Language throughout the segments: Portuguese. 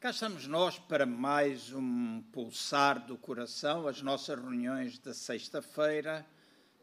Cá estamos nós para mais um pulsar do coração, as nossas reuniões da sexta-feira,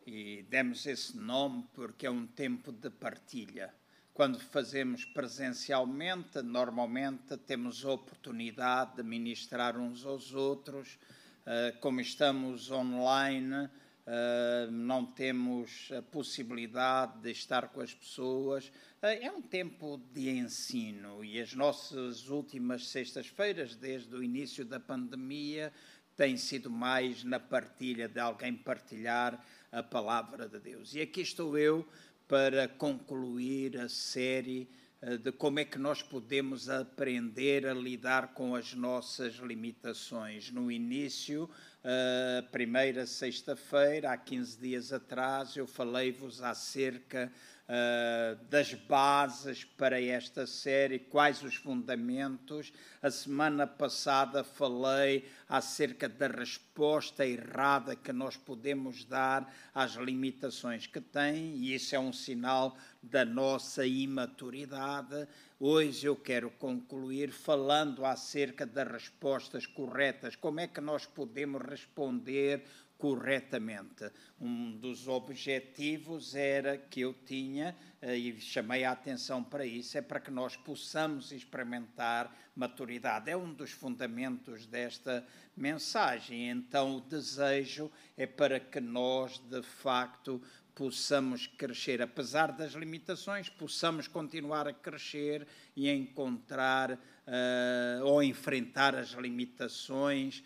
e demos esse nome porque é um tempo de partilha. Quando fazemos presencialmente, normalmente temos a oportunidade de ministrar uns aos outros. Eh, como estamos online, eh, não temos a possibilidade de estar com as pessoas é um tempo de ensino e as nossas últimas sextas-feiras, desde o início da pandemia, têm sido mais na partilha de alguém partilhar a palavra de Deus. E aqui estou eu para concluir a série eh, de como é que nós podemos aprender a lidar com as nossas limitações. No início, eh, primeira sexta-feira, há 15 dias atrás, eu falei-vos acerca uh, das bases para esta série, quais os fundamentos. A semana passada falei acerca da resposta errada que nós podemos dar às limitações que tem, e isso é um sinal da nossa imaturidade. Hoje eu quero concluir falando acerca das respostas corretas. Como é que nós podemos responder corretamente. Um dos objetivos era que eu tinha, eh, e chamei a atenção para isso, é para que nós possamos experimentar maturidade. É um dos fundamentos desta mensagem. Então, o desejo é para que nós, de facto, possamos crescer, apesar das limitações, possamos continuar a crescer e encontrar uh, ou enfrentar as limitações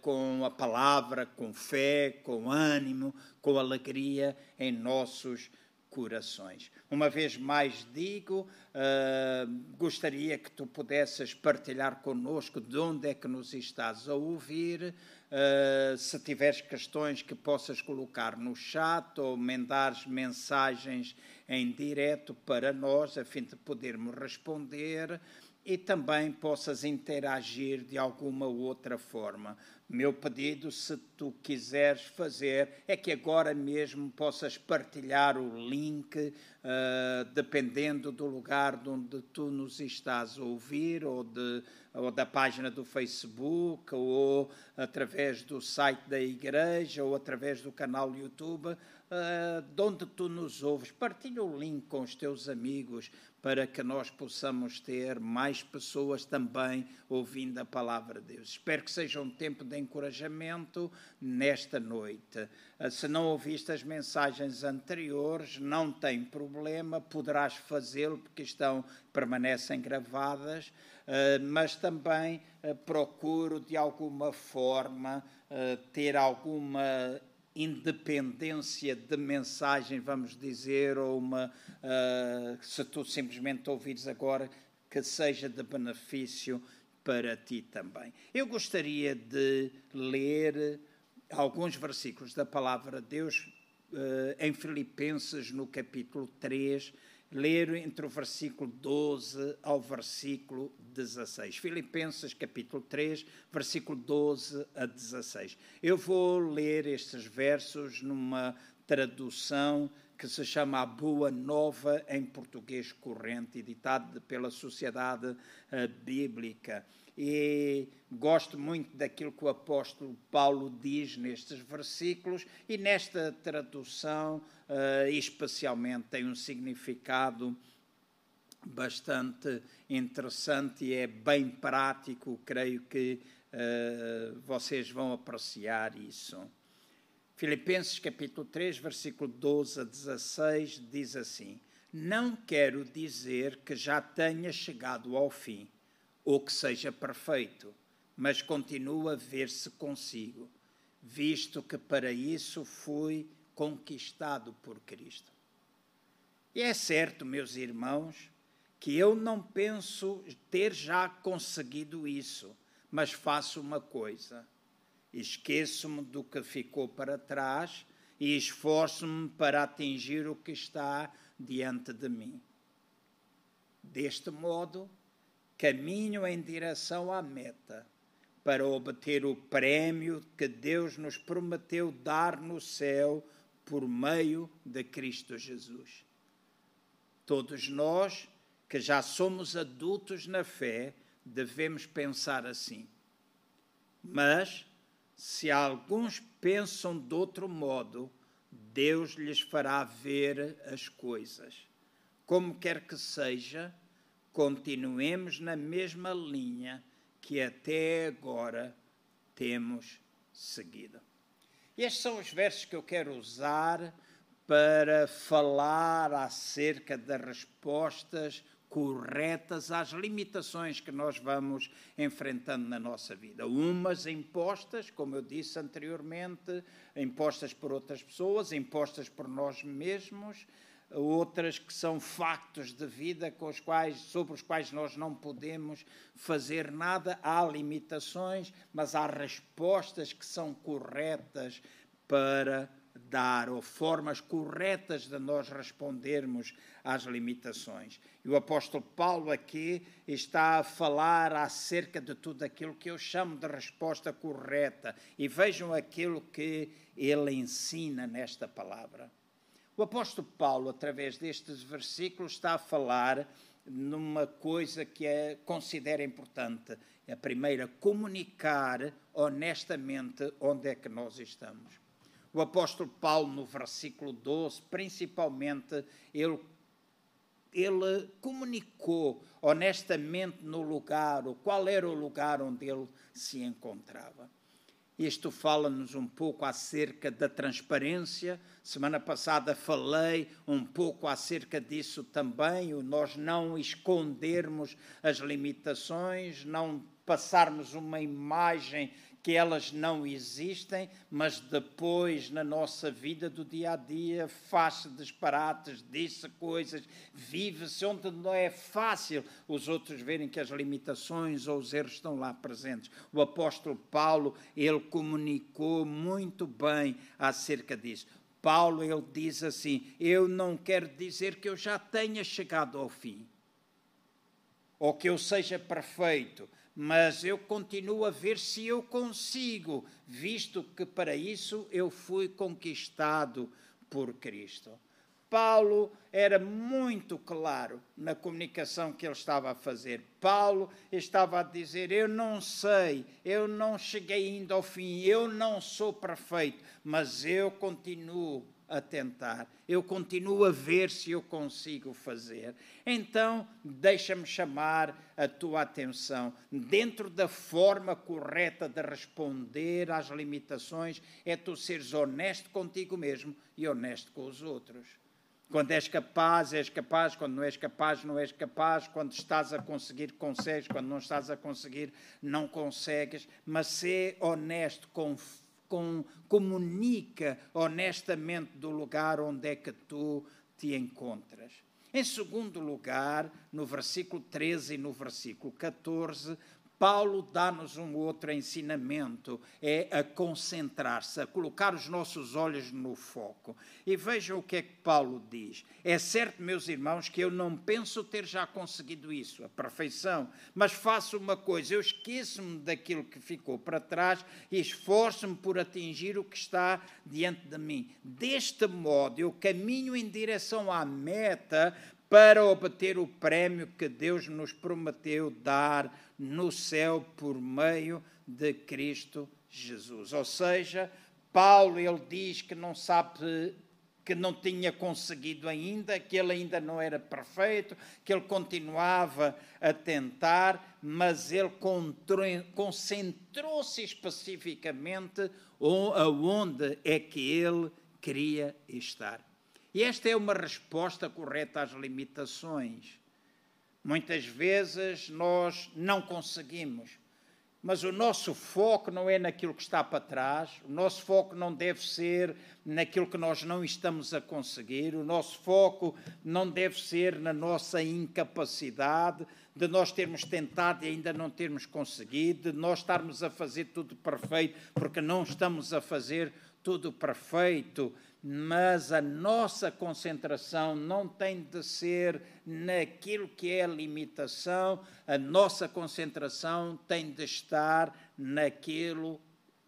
com a palavra, com fé, com ânimo, com alegria em nossos corações. Uma vez mais digo, uh, gostaria que tu pudesses partilhar conosco de onde é que nos estás a ouvir, uh, se tiveres questões que possas colocar no chat ou mandares mensagens em direto para nós, a fim de podermos responder e também possas interagir de alguma outra forma. Meu pedido, se tu quiseres fazer, é que agora mesmo possas partilhar o link, uh, dependendo do lugar de onde tu nos estás a ouvir, ou, de, ou da página do Facebook, ou através do site da igreja, ou através do canal YouTube, uh, de onde tu nos ouves. Partilha o link com os teus amigos, para que nós possamos ter mais pessoas também ouvindo a palavra de Deus. Espero que seja um tempo de encorajamento nesta noite. Ah, se não ouviste as mensagens anteriores, não tem problema, poderás fazê-lo porque estão permanecem gravadas, ah, mas também procuro de alguma forma ter alguma independência de mensagem, vamos dizer, ou uma, uh, se tu simplesmente ouvires agora, que seja de benefício para ti também. Eu gostaria de ler alguns versículos da palavra de Deus uh, em Filipenses, no capítulo 3, ler entre o versículo 12 ao versículo 16. Filipenses capítulo 3, versículo 12 a 16. Eu vou ler estes versos numa tradução que se chama A Boa Nova em português corrente, editado pela Sociedade eh, Bíblica. E gosto muito daquilo que o apóstolo Paulo diz nestes versículos, e nesta tradução, uh, especialmente, tem um significado bastante interessante e é bem prático. Creio que uh, vocês vão apreciar isso. Filipenses capítulo 3, versículo 12 a 16 diz assim: Não quero dizer que já tenha chegado ao fim ou que seja perfeito, mas continua a ver se consigo, visto que para isso fui conquistado por Cristo. E é certo, meus irmãos, que eu não penso ter já conseguido isso, mas faço uma coisa: esqueço-me do que ficou para trás e esforço-me para atingir o que está diante de mim. Deste modo, caminho em direção à meta para obter o prémio que Deus nos prometeu dar no céu por meio de Cristo Jesus. Todos nós que já somos adultos na fé, devemos pensar assim. Mas, se alguns pensam de outro modo, Deus lhes fará ver as coisas. Como quer que seja, continuemos na mesma linha que até agora temos seguido. Estes são os versos que eu quero usar para falar acerca das respostas corretas às limitações que nós vamos enfrentando na nossa vida. Umas impostas, como eu disse anteriormente, impostas por outras pessoas, impostas por nós mesmos, outras que são factos de vida os quais, sobre os quais nós não podemos fazer nada. Há limitações, mas há respostas que são corretas para dar, ou formas corretas de nós respondermos às limitações. E o apóstolo Paulo aqui está a falar acerca de tudo aquilo que eu chamo de resposta correta. E vejam aquilo que ele ensina nesta palavra. O apóstolo Paulo, através destes versículos, está a falar numa coisa que é, considera importante. A primeira, comunicar honestamente onde é que nós estamos. O apóstolo Paulo, no versículo 12, principalmente, ele, ele comunicou honestamente no lugar, qual era o lugar onde ele se encontrava. Isto fala-nos um pouco acerca da transparência. Semana passada falei um pouco acerca disso também, o nós não escondermos as limitações, não passarmos uma imagem que elas não existem, mas depois na nossa vida do dia a dia faz-se disparates, diz-se coisas, vive-se onde não é fácil os outros verem que as limitações ou os erros estão lá presentes. O apóstolo Paulo, ele comunicou muito bem acerca disso. Paulo, ele diz assim: Eu não quero dizer que eu já tenha chegado ao fim, ou que eu seja perfeito, mas eu continuo a ver se eu consigo, visto que para isso eu fui conquistado por Cristo. Paulo era muito claro na comunicação que ele estava a fazer. Paulo estava a dizer: Eu não sei, eu não cheguei ainda ao fim, eu não sou perfeito, mas eu continuo a tentar, eu continuo a ver se eu consigo fazer. Então, deixa-me chamar a tua atenção. Dentro da forma correta de responder às limitações, é tu seres honesto contigo mesmo e honesto com os outros. Quando és capaz, és capaz. Quando não és capaz, não és capaz. Quando estás a conseguir, consegues. Quando não estás a conseguir, não consegues. Mas ser honesto, com com, comunica honestamente do lugar onde é que tu te encontras. Em segundo lugar, no versículo 13 e no versículo 14, Paulo dá-nos um outro ensinamento, é a concentrar-se, a colocar os nossos olhos no foco. E vejam o que é que Paulo diz. É certo, meus irmãos, que eu não penso ter já conseguido isso, a perfeição, mas faço uma coisa, eu esqueço-me daquilo que ficou para trás e esforço-me por atingir o que está diante de mim. Deste modo, eu caminho em direção à meta para obter o prémio que Deus nos prometeu dar no céu por meio de Cristo Jesus. Ou seja, Paulo ele diz que não sabe que não tinha conseguido ainda, que ele ainda não era perfeito, que ele continuava a tentar, mas ele concentrou-se especificamente aonde é que ele queria estar. E esta é uma resposta correta às limitações. Muitas vezes nós não conseguimos, mas o nosso foco não é naquilo que está para trás, o nosso foco não deve ser naquilo que nós não estamos a conseguir, o nosso foco não deve ser na nossa incapacidade, de nós termos tentado e ainda não termos conseguido, de nós estarmos a fazer tudo perfeito porque não estamos a fazer tudo perfeito mas a nossa concentração não tem de ser naquilo que é a limitação, a nossa concentração tem de estar naquilo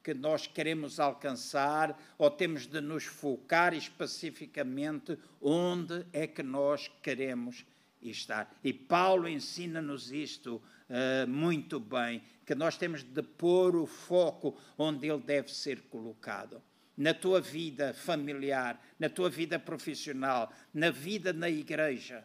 que nós queremos alcançar ou temos de nos focar especificamente onde é que nós queremos estar. E Paulo ensina-nos isto uh, muito bem, que nós temos de pôr o foco onde ele deve ser colocado. Na tua vida familiar, na tua vida profissional, na vida na igreja.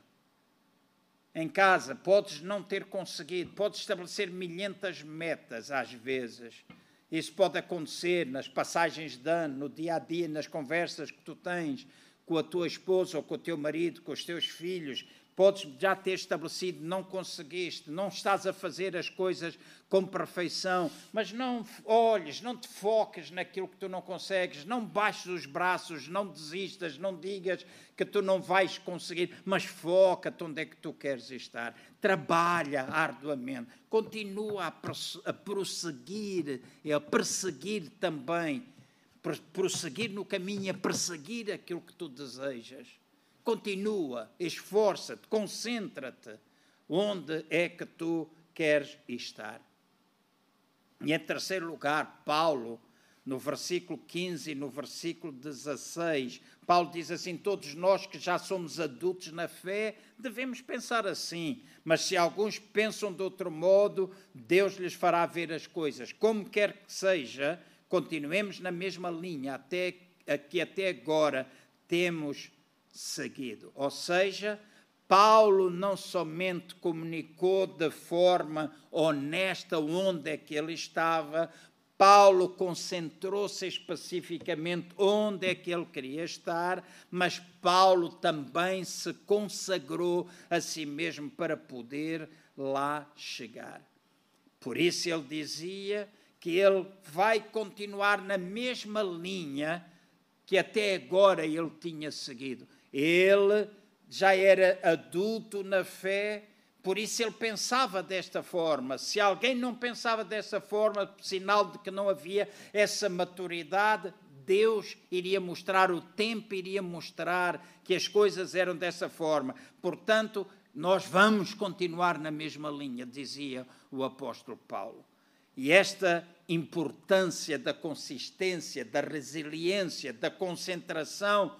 Em casa, podes não ter conseguido, podes estabelecer milhentas metas às vezes. Isso pode acontecer nas passagens de ano, no dia a dia, nas conversas que tu tens com a tua esposa ou com o teu marido, com os teus filhos, podes já ter estabelecido, não conseguiste, não estás a fazer as coisas com perfeição, mas não olhes, não te foques naquilo que tu não consegues, não baixes os braços, não desistas, não digas que tu não vais conseguir, mas foca-te onde é que tu queres estar. Trabalha arduamente, continua a prosseguir, a perseguir também, prosseguir no caminho, a perseguir aquilo que tu desejas continua, esforça-te, concentra-te onde é que tu queres estar. E em terceiro lugar, Paulo, no versículo 15 e no versículo 16, Paulo diz assim: Todos nós que já somos adultos na fé devemos pensar assim, mas se alguns pensam de outro modo, Deus lhes fará ver as coisas. Como quer que seja, continuemos na mesma linha até que até agora temos seguido. Ou seja, Paulo não somente comunicou de forma honesta onde é que ele estava, Paulo concentrou-se especificamente onde é que ele queria estar, mas Paulo também se consagrou a si mesmo para poder lá chegar. Por isso ele dizia que ele vai continuar na mesma linha que até agora ele tinha seguido. Ele já era adulto na fé, por isso ele pensava desta forma. Se alguém não pensava dessa forma, sinal de que não havia essa maturidade, Deus iria mostrar, o tempo iria mostrar que as coisas eram dessa forma. Portanto, nós vamos continuar na mesma linha, dizia o apóstolo Paulo. E esta importância da consistência, da resiliência, da concentração,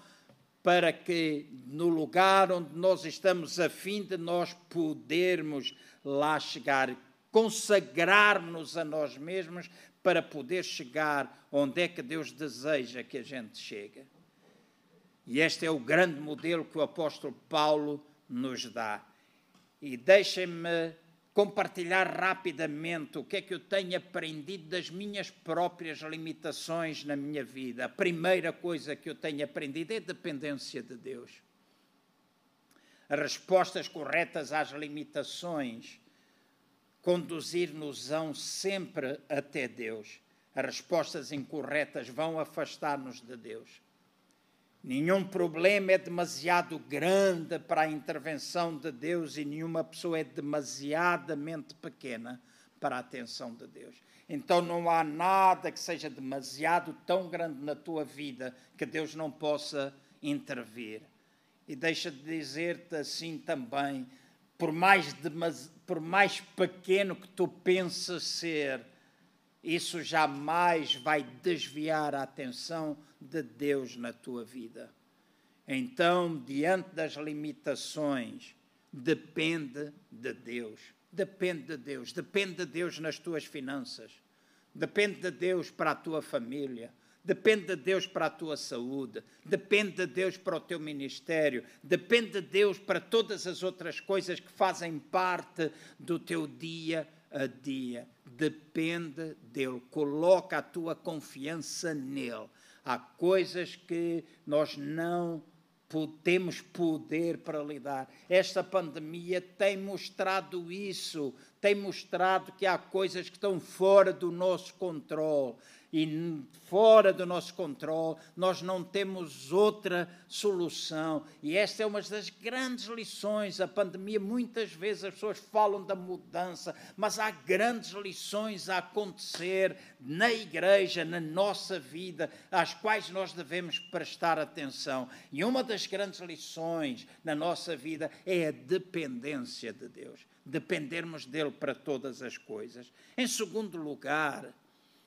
para que no lugar onde nós estamos, a fim de nós podermos lá chegar, consagrar-nos a nós mesmos para poder chegar onde é que Deus deseja que a gente chegue. E este é o grande modelo que o apóstolo Paulo nos dá. E deixem-me compartilhar rapidamente o que é que eu tenho aprendido das minhas próprias limitações na minha vida. A primeira coisa que eu tenho aprendido é a dependência de Deus. As respostas corretas às limitações conduzir-nos-ão sempre até Deus. As respostas incorretas vão afastar-nos de Deus. Nenhum problema é demasiado grande para a intervenção de Deus e nenhuma pessoa é demasiadamente pequena para a atenção de Deus. Então não há nada que seja demasiado tão grande na tua vida que Deus não possa intervir. E deixa de dizer-te assim também, por mais, por mais pequeno que tu penses ser, isso jamais vai desviar a atenção de Deus na tua vida. Então, diante das limitações, depende de Deus. Depende de Deus. Depende de Deus nas tuas finanças. Depende de Deus para a tua família. Depende de Deus para a tua saúde, depende de Deus para o teu ministério, depende de Deus para todas as outras coisas que fazem parte do teu dia a dia. Depende dele. Coloca a tua confiança nele. Há coisas que nós não temos poder para lidar. Esta pandemia tem mostrado isso, tem mostrado que há coisas que estão fora do nosso controle e fora do nosso controle, nós não temos outra solução. E esta é uma das grandes lições. A pandemia, muitas vezes as pessoas falam da mudança, mas há grandes lições a acontecer na igreja, na nossa vida, às quais nós devemos prestar atenção. E uma das grandes lições na nossa vida é a dependência de Deus. Dependermos dele para todas as coisas. Em segundo lugar,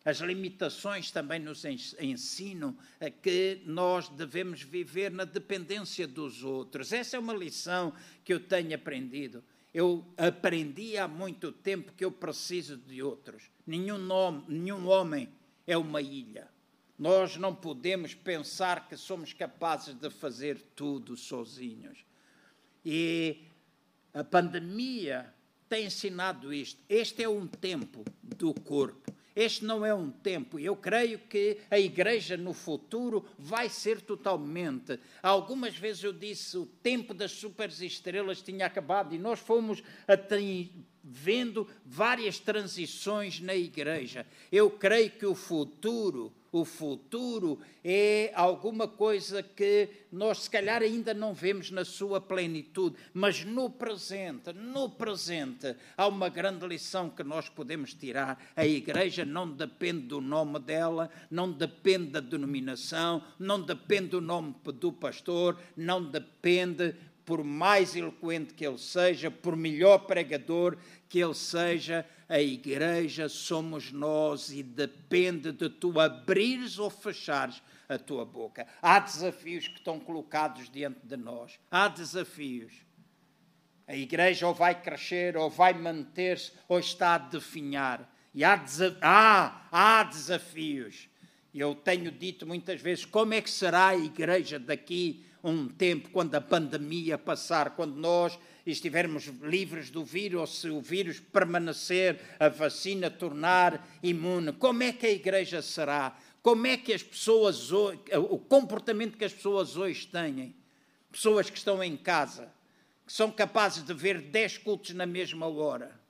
as limitações também nos ensinam que nós devemos viver na dependência dos outros. Essa é uma lição que eu tenho aprendido. Eu aprendi há muito tempo que eu preciso de outros. Nenhum, nome, nenhum homem é uma ilha. Nós não podemos pensar que somos capazes de fazer tudo sozinhos. E a pandemia tem ensinado isto. Este é um tempo do corpo. Este não é um tempo. Eu creio que a igreja no futuro vai ser totalmente. Algumas vezes eu disse o tempo das superestrelas tinha acabado e nós fomos vendo várias transições na igreja. Eu creio que o futuro o futuro é alguma coisa que nós, se calhar, ainda não vemos na sua plenitude, mas no presente, no presente, há uma grande lição que nós podemos tirar. A igreja não depende do nome dela, não depende da denominação, não depende do nome do pastor, não depende por mais eloquente que ele seja, por melhor pregador que ele seja, a igreja somos nós e depende de tu abrires ou fechares a tua boca. Há desafios que estão colocados diante de nós. Há desafios. A igreja ou vai crescer, ou vai manter-se, ou está a definhar. E há, há, desafios. Eu tenho dito muitas vezes como é que será a igreja daqui um tempo, quando a pandemia passar, quando nós estivermos livres do vírus, se o vírus permanecer, a vacina tornar imune, como é que a igreja será? Como é que as pessoas, o comportamento que as pessoas hoje têm? Pessoas que estão em casa, que são capazes de ver 10 cultos na mesma hora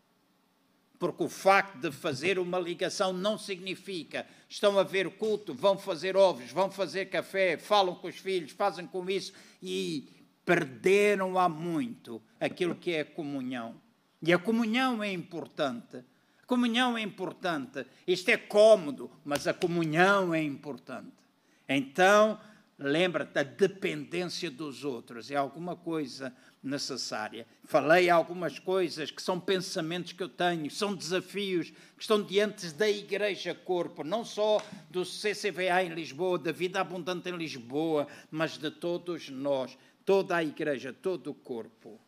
porque o facto de fazer uma ligação não significa estão a ver culto, vão fazer ovos, vão fazer café, falam com os filhos, fazem com isso e perderam há muito aquilo que é a comunhão. E a comunhão é importante. A comunhão é importante. Isto é cômodo, mas a comunhão é importante. Então, lembra-te, a dependência dos outros é alguma coisa necessária. Falei algumas coisas que são pensamentos que eu tenho, são desafios que estão diante da Igreja Corpo, não só do CCVA em Lisboa, da Vida Abundante em Lisboa, mas de todos nós, toda a Igreja, todo o corpo.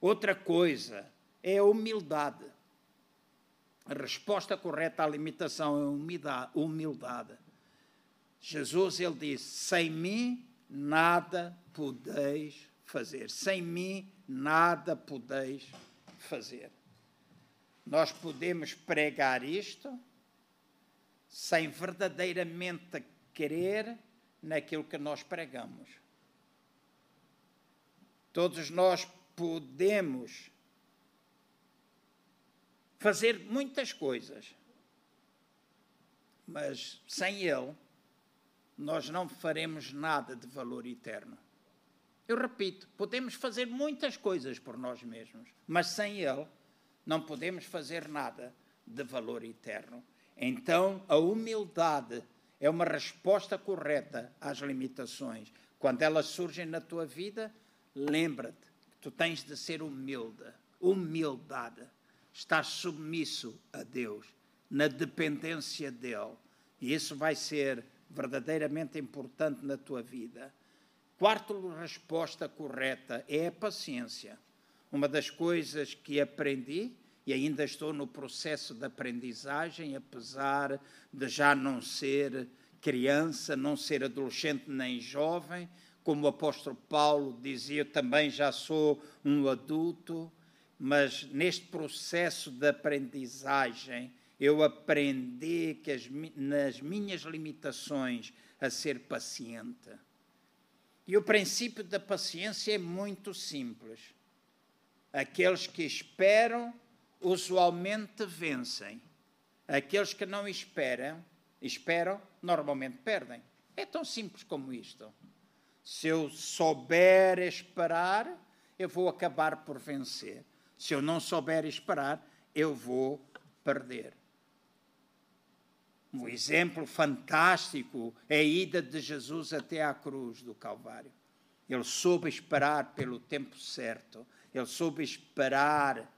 Outra coisa é a humildade. A resposta correta à limitação é humildade. Jesus ele disse: sem mim nada podeis fazer. Sem mim nada podeis fazer. Nós podemos pregar isto sem verdadeiramente crer naquilo que nós pregamos. Todos nós podemos fazer muitas coisas, mas sem Ele, nós não faremos nada de valor eterno. Eu repito, podemos fazer muitas coisas por nós mesmos, mas sem Ele não podemos fazer nada de valor eterno. Então, a humildade é uma resposta correta às limitações. Quando elas surgem na tua vida, lembra-te que tu tens de ser humilde. Humildade. Estar submisso a Deus, na dependência dEle. E isso vai ser verdadeiramente importante na tua vida. Quarta resposta correta é a paciência. Uma das coisas que aprendi, e ainda estou no processo de aprendizagem, apesar de já não ser criança, não ser adolescente nem jovem, como o apóstolo Paulo dizia, também já sou um adulto, mas neste processo de aprendizagem eu aprendi que as, nas minhas limitações a ser paciente e o princípio da paciência é muito simples. Aqueles que esperam usualmente vencem. Aqueles que não esperam, esperam, normalmente perdem. É tão simples como isto. Se eu souber esperar, eu vou acabar por vencer. Se eu não souber esperar, eu vou perder. Um exemplo fantástico é a ida de Jesus até à cruz do Calvário. Ele soube esperar pelo tempo certo, ele soube esperar.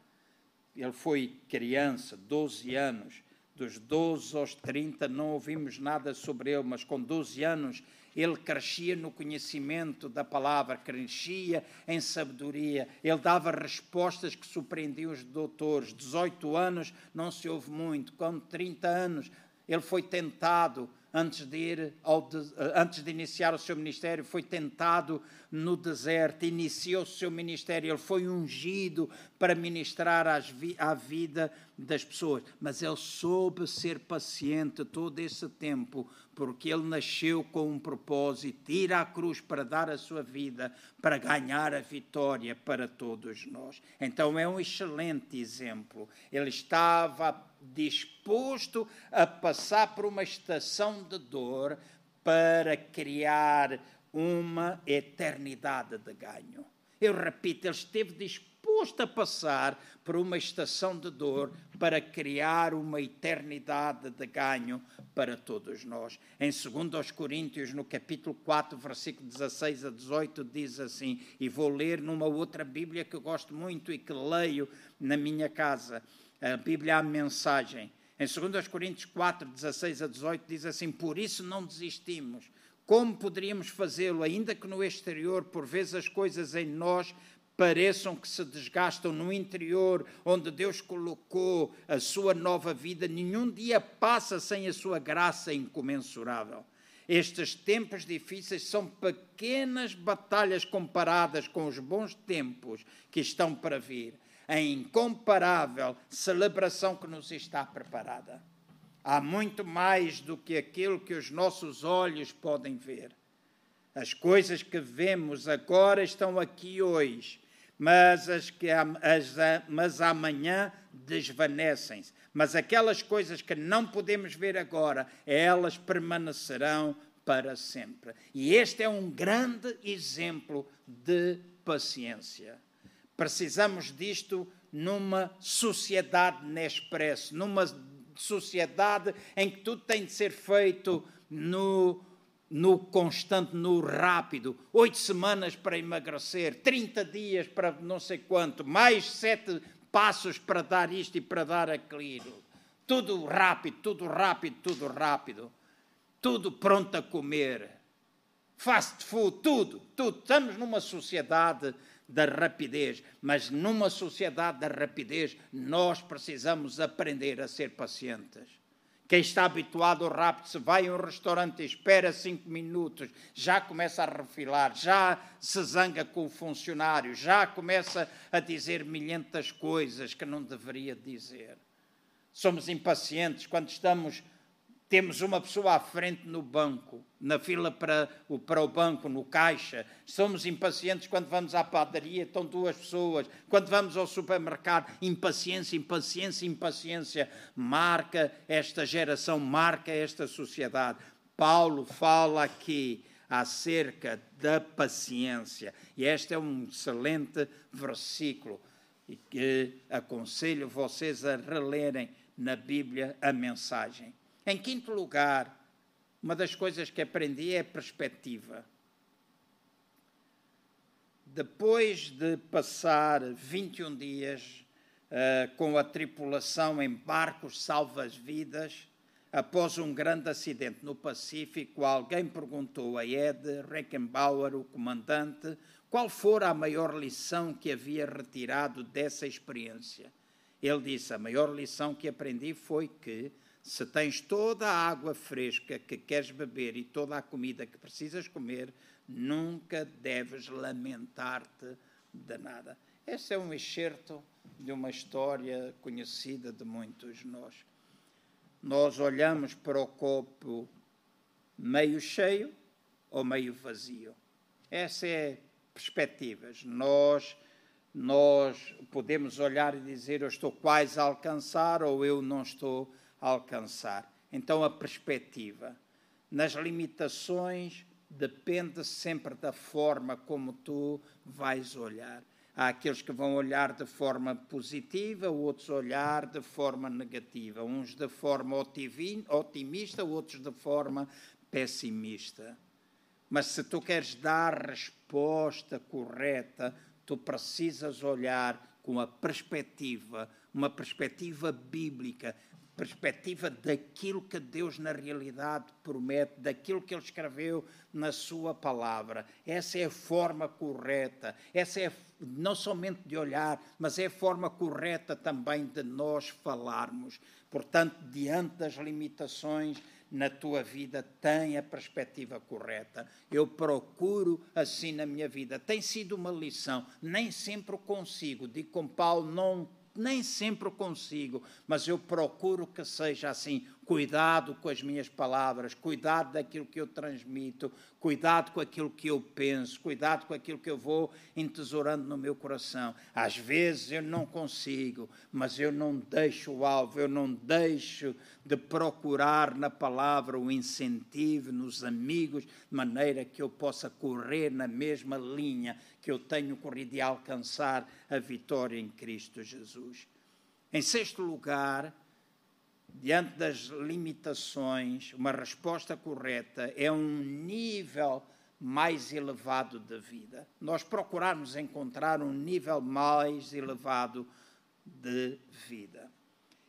Ele foi criança, 12 anos, dos 12 aos 30 não ouvimos nada sobre ele, mas com 12 anos ele crescia no conhecimento da palavra, crescia em sabedoria, ele dava respostas que surpreendiam os doutores. 18 anos não se ouve muito, com 30 anos ele foi tentado antes de ir ao, antes de iniciar o seu ministério, foi tentado no deserto, iniciou o seu ministério, ele foi ungido para ministrar à vida das pessoas, mas ele soube ser paciente todo esse tempo, porque ele nasceu com um propósito, ir à cruz para dar a sua vida, para ganhar a vitória para todos nós. Então é um excelente exemplo. Ele estava disposto a passar por uma estação de dor para criar uma eternidade de ganho. Eu repito, ele esteve disposto a passar por uma estação de dor para criar uma eternidade de ganho para todos nós. Em 2 Coríntios, no capítulo 4, versículo 16 a 18, diz assim, e vou ler numa outra Bíblia que eu gosto muito e que leio na minha casa, a Bíblia a mensagem. Em 2 Coríntios 4, 16 a 18, diz assim: Por isso não desistimos como poderíamos fazê-lo, ainda que no exterior, por vezes as coisas em nós pareçam que se desgastam no interior, onde Deus colocou a sua nova vida, nenhum dia passa sem a sua graça incomensurável. Estes tempos difíceis são pequenas batalhas comparadas com os bons tempos que estão para vir. A incomparável celebração que nos está preparada. Há muito mais do que aquilo que os nossos olhos podem ver. As coisas que vemos agora estão aqui hoje, mas, as que, as, mas amanhã desvanecem-se. Mas aquelas coisas que não podemos ver agora, elas permanecerão para sempre. E este é um grande exemplo de paciência. Precisamos disto numa sociedade Nespresso, numa sociedade em que tudo tem de ser feito no, no constante, no rápido. Oito semanas para emagrecer, 30 dias para não sei quanto, mais sete passos para dar isto e para dar aquilo. Tudo rápido, tudo rápido, tudo rápido. Tudo pronto a comer. Fast food, tudo, tudo. Estamos numa sociedade da rapidez, mas numa sociedade da rapidez, nós precisamos aprender a ser pacientes. Quem está habituado ao rápido, se vai a um restaurante espera cinco minutos, já começa a refilar, já se zanga com o funcionário, já começa a dizer milhentas coisas que não deveria dizer. Somos impacientes quando estamos temos uma pessoa à frente no banco, na fila para o, para o banco, no caixa. Somos impacientes quando vamos à padaria, estão duas pessoas. Quando vamos ao supermercado, impaciência, impaciência, impaciência. Marca esta geração, marca esta sociedade. Paulo fala aqui acerca da paciência. E este é um excelente versículo e que aconselho vocês a relerem na Bíblia a mensagem. Em quinto lugar, uma das coisas que aprendi é a perspectiva. Depois de passar 21 dias uh, com a tripulação em barcos salvas-vidas, após um grande acidente no Pacífico, alguém perguntou a Ed Reckenbauer, o comandante, qual fora a maior lição que havia retirado dessa experiência. Ele disse: A maior lição que aprendi foi que se tens toda a água fresca que queres beber e toda a comida que precisas comer, nunca deves lamentar-te de nada. Esse é um excerto de uma história conhecida de muitos nós. Nós olhamos para o copo meio cheio ou meio vazio. Essa é perspectivas. Nós nós podemos olhar e dizer eu estou quase a alcançar ou eu não estou alcançar. Então, a perspectiva. Nas limitações, depende sempre da forma como tu vais olhar. Há aqueles que vão olhar de forma positiva, outros olhar de forma negativa. Uns de forma otimista, outros de forma pessimista. Mas se tu queres dar resposta correta, tu precisas olhar com a perspectiva, uma perspectiva bíblica, perspectiva daquilo que Deus na realidade promete, daquilo que Ele escreveu na Sua palavra. Essa é a forma correta, essa é não somente de olhar, mas é a forma correta também de nós falarmos. Portanto, diante das limitações na tua vida, tem a perspectiva correta. Eu procuro assim na minha vida. Tem sido uma lição, nem sempre consigo. Digo com Paulo, não nem sempre consigo, mas eu procuro que seja assim. Cuidado com as minhas palavras, cuidado daquilo que eu transmito, cuidado com aquilo que eu penso, cuidado com aquilo que eu vou entesourando no meu coração. Às vezes eu não consigo, mas eu não deixo o alvo, eu não deixo de procurar na palavra o incentivo nos amigos, de maneira que eu possa correr na mesma linha que eu tenho corrido e alcançar a vitória em Cristo Jesus. Em sexto lugar, diante das limitações, uma resposta correta é um nível mais elevado da vida. Nós procurarmos encontrar um nível mais elevado de vida.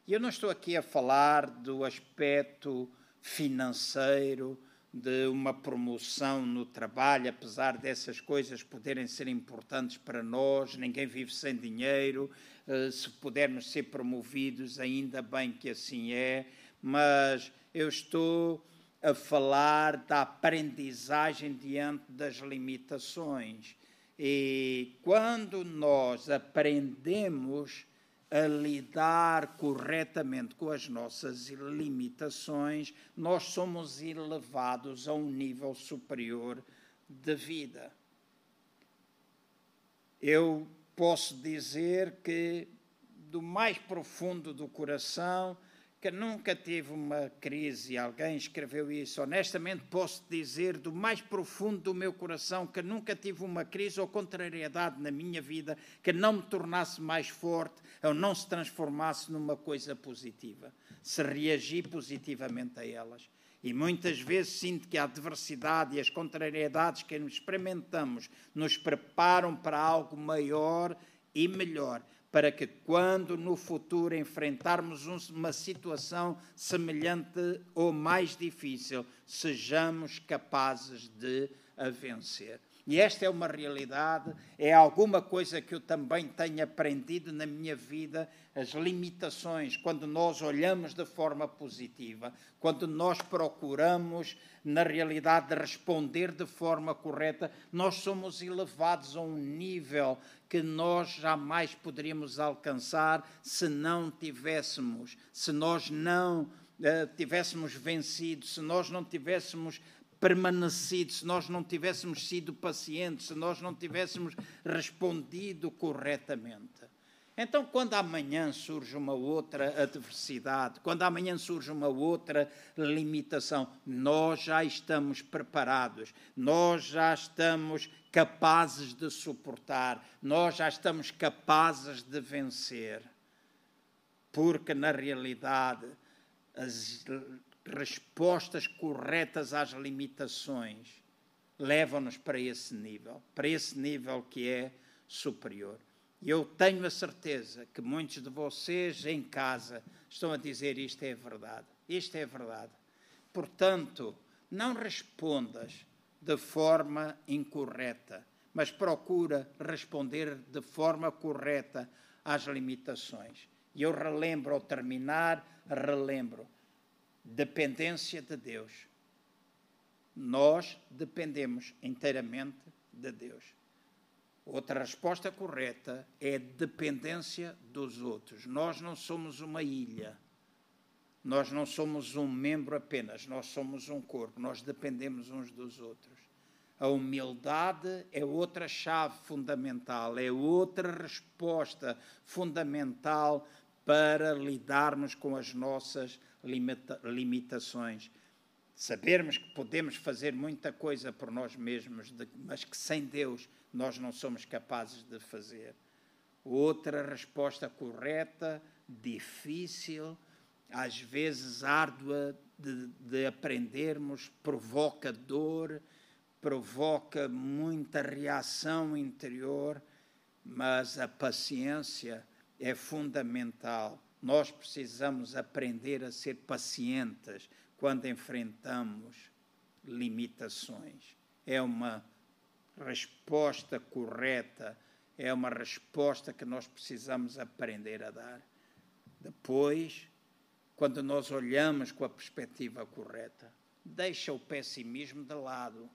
E eu não estou aqui a falar do aspecto financeiro, de uma promoção no trabalho, apesar dessas coisas poderem ser importantes para nós, ninguém vive sem dinheiro, eh, se pudermos ser promovidos, ainda bem que assim é, mas eu estou a falar da aprendizagem diante das limitações. E quando nós aprendemos a lidar corretamente com as nossas limitações, nós somos elevados a um nível superior de vida. Eu posso dizer que, do mais profundo do coração, que nunca tive uma crise, alguém escreveu isso. Honestamente, posso dizer do mais profundo do meu coração que nunca tive uma crise ou contrariedade na minha vida que não me tornasse mais forte ou não se transformasse numa coisa positiva. Se reagir positivamente a elas. E muitas vezes sinto que a adversidade e as contrariedades que experimentamos nos preparam para algo maior e melhor para que, quando no futuro enfrentarmos uma situação semelhante ou mais difícil, sejamos capazes de a vencer. E esta é uma realidade, é alguma coisa que eu também tenho aprendido na minha vida, as limitações, quando nós olhamos de forma positiva, quando nós procuramos, na realidade, responder de forma correta, nós somos elevados a um nível que nós jamais poderíamos alcançar se não tivéssemos, se nós não uh, tivéssemos vencido, se nós não tivéssemos permanecido, se nós não tivéssemos sido pacientes, se nós não tivéssemos respondido corretamente. Então, quando amanhã surge uma outra adversidade, quando amanhã surge uma outra limitação, nós já estamos preparados, nós já estamos capazes de suportar, nós já estamos capazes de vencer. Porque, na realidade, as respostas corretas às limitações levam-nos para esse nível, para esse nível que é superior. E eu tenho a certeza que muitos de vocês em casa estão a dizer isto é verdade, isto é verdade. Portanto, não respondas de forma incorreta, mas procura responder de forma correta às limitações. E eu relembro, ao terminar, relembro dependência de Deus. Nós dependemos inteiramente de Deus. Outra resposta correta é dependência dos outros. Nós não somos uma ilha. Nós não somos um membro apenas, nós somos um corpo, nós dependemos uns dos outros. A humildade é outra chave fundamental, é outra resposta fundamental para lidarmos com as nossas limita limitações. Sabermos que podemos fazer muita coisa por nós mesmos, mas que sem Deus nós não somos capazes de fazer. Outra resposta correta, difícil, às vezes árdua de, de aprendermos, provoca dor, provoca muita reação interior, mas a paciência é fundamental Nós precisamos aprender a ser pacientes quando enfrentamos limitações. É uma resposta correta, é uma resposta que nós precisamos aprender a dar. Depois, quando nós olhamos com a perspectiva correta, deixa o pessimismo de lado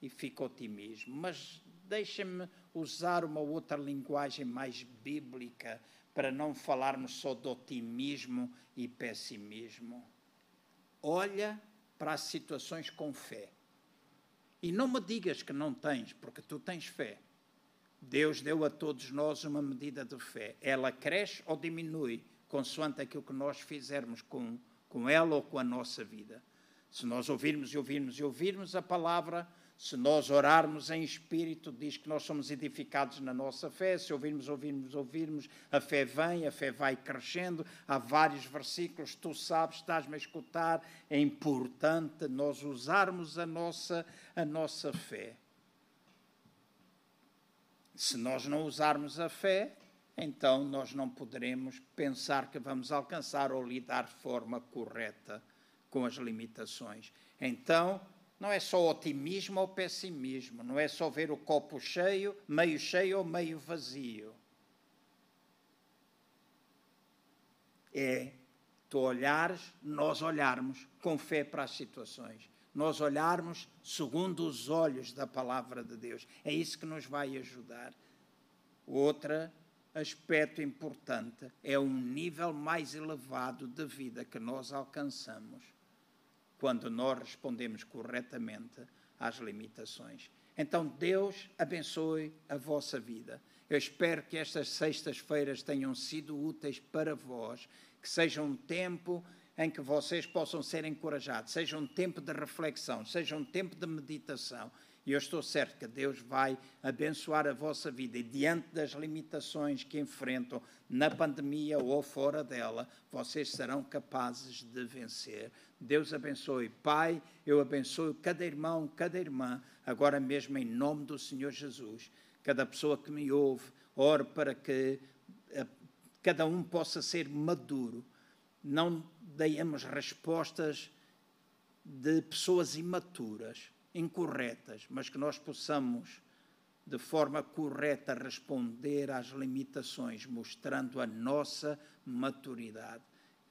e fica otimismo. Mas deixa-me usar uma outra linguagem mais bíblica para não falarmos só de otimismo e pessimismo. Olha para as situações com fé. E não me digas que não tens, porque tu tens fé. Deus deu a todos nós uma medida de fé. Ela cresce ou diminui, consoante aquilo que nós fizermos com, com ela ou com a nossa vida. Se nós ouvirmos e ouvirmos e ouvirmos a palavra, se nós orarmos em espírito, diz que nós somos edificados na nossa fé. Se ouvirmos, ouvirmos, ouvirmos, a fé vem, a fé vai crescendo. Há vários versículos, tu sabes, estás-me a escutar. É importante nós usarmos a nossa, a nossa fé. Se nós não usarmos a fé, então nós não poderemos pensar que vamos alcançar ou lidar de forma correta com as limitações. Então, não é só otimismo ou pessimismo, não é só ver o copo cheio, meio cheio ou meio vazio. É tu olhares, nós olharmos com fé para as situações, nós olharmos segundo os olhos da palavra de Deus. É isso que nos vai ajudar. Outro aspecto importante é um nível mais elevado de vida que nós alcançamos quando nós respondemos corretamente às limitações. Então, Deus abençoe a vossa vida. Eu espero que estas sextas-feiras tenham sido úteis para vós, que seja um tempo em que vocês possam ser encorajados, seja um tempo de reflexão, seja um tempo de meditação e eu estou certo que Deus vai abençoar a vossa vida e diante das limitações que enfrentam na pandemia ou fora dela, vocês serão capazes de vencer. Deus abençoe. Pai, eu abençoo cada irmão, cada irmã, agora mesmo em nome do Senhor Jesus. Cada pessoa que me ouve, ore para que eh, cada um possa ser maduro. Não deemos respostas de pessoas imaturas incorretas, mas que nós possamos, de forma correta, responder às limitações, mostrando a nossa maturidade.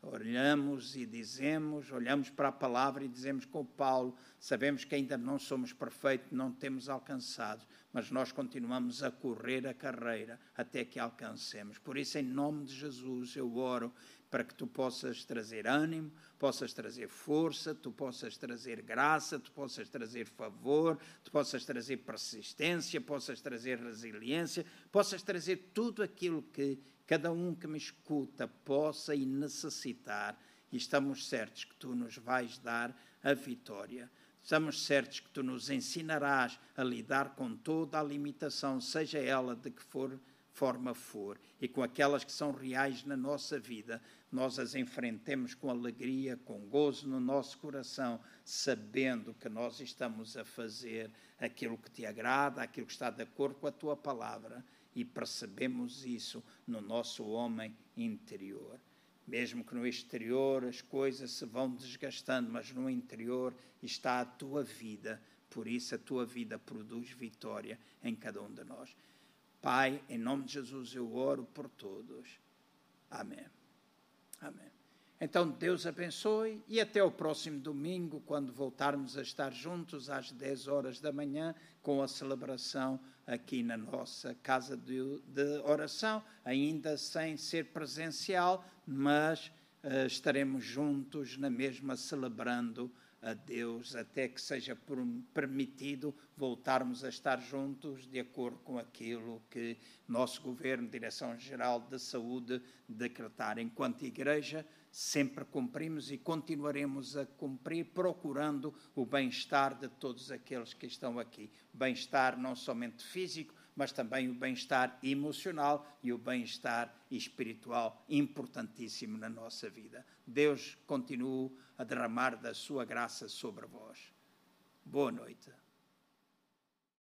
Olhamos e dizemos, olhamos para a palavra e dizemos com Paulo, sabemos que ainda não somos perfeitos, não temos alcançado, mas nós continuamos a correr a carreira até que alcancemos. Por isso, em nome de Jesus, eu oro para que tu possas trazer ânimo, possas trazer força, tu possas trazer graça, tu possas trazer favor, tu possas trazer persistência, possas trazer resiliência, possas trazer tudo aquilo que cada um que me escuta possa e necessitar. E estamos certos que tu nos vais dar a vitória. Estamos certos que tu nos ensinarás a lidar com toda a limitação, seja ela de que for forma for, e com aquelas que são reais na nossa vida, nós as enfrentemos com alegria, com gozo no nosso coração, sabendo que nós estamos a fazer aquilo que te agrada, aquilo que está de acordo com a tua palavra, e percebemos isso no nosso homem interior. Mesmo que no exterior as coisas se vão desgastando, mas no interior está a tua vida, por isso a tua vida produz vitória em cada um de nós. Pai, em nome de Jesus eu oro por todos. Amém. Amém. Então Deus abençoe e até o próximo domingo, quando voltarmos a estar juntos às 10 horas da manhã com a celebração aqui na nossa casa de, de oração, ainda sem ser presencial, mas uh, estaremos juntos na mesma celebrando a Deus até que seja permitido voltarmos a estar juntos de acordo com aquilo que nosso governo, Direção-Geral de Saúde, decretar. Enquanto igreja, sempre cumprimos e continuaremos a cumprir, procurando o bem-estar de todos aqueles que estão aqui. Bem-estar não somente físico, mas também o bem-estar emocional e o bem-estar espiritual, importantíssimo na nossa vida. Deus continue a derramar da sua graça sobre vós. Boa noite.